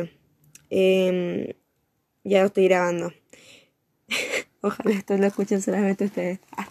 Eh, em, ya lo estoy grabando. Ojalá esto lo escuchen solamente ustedes. Ah.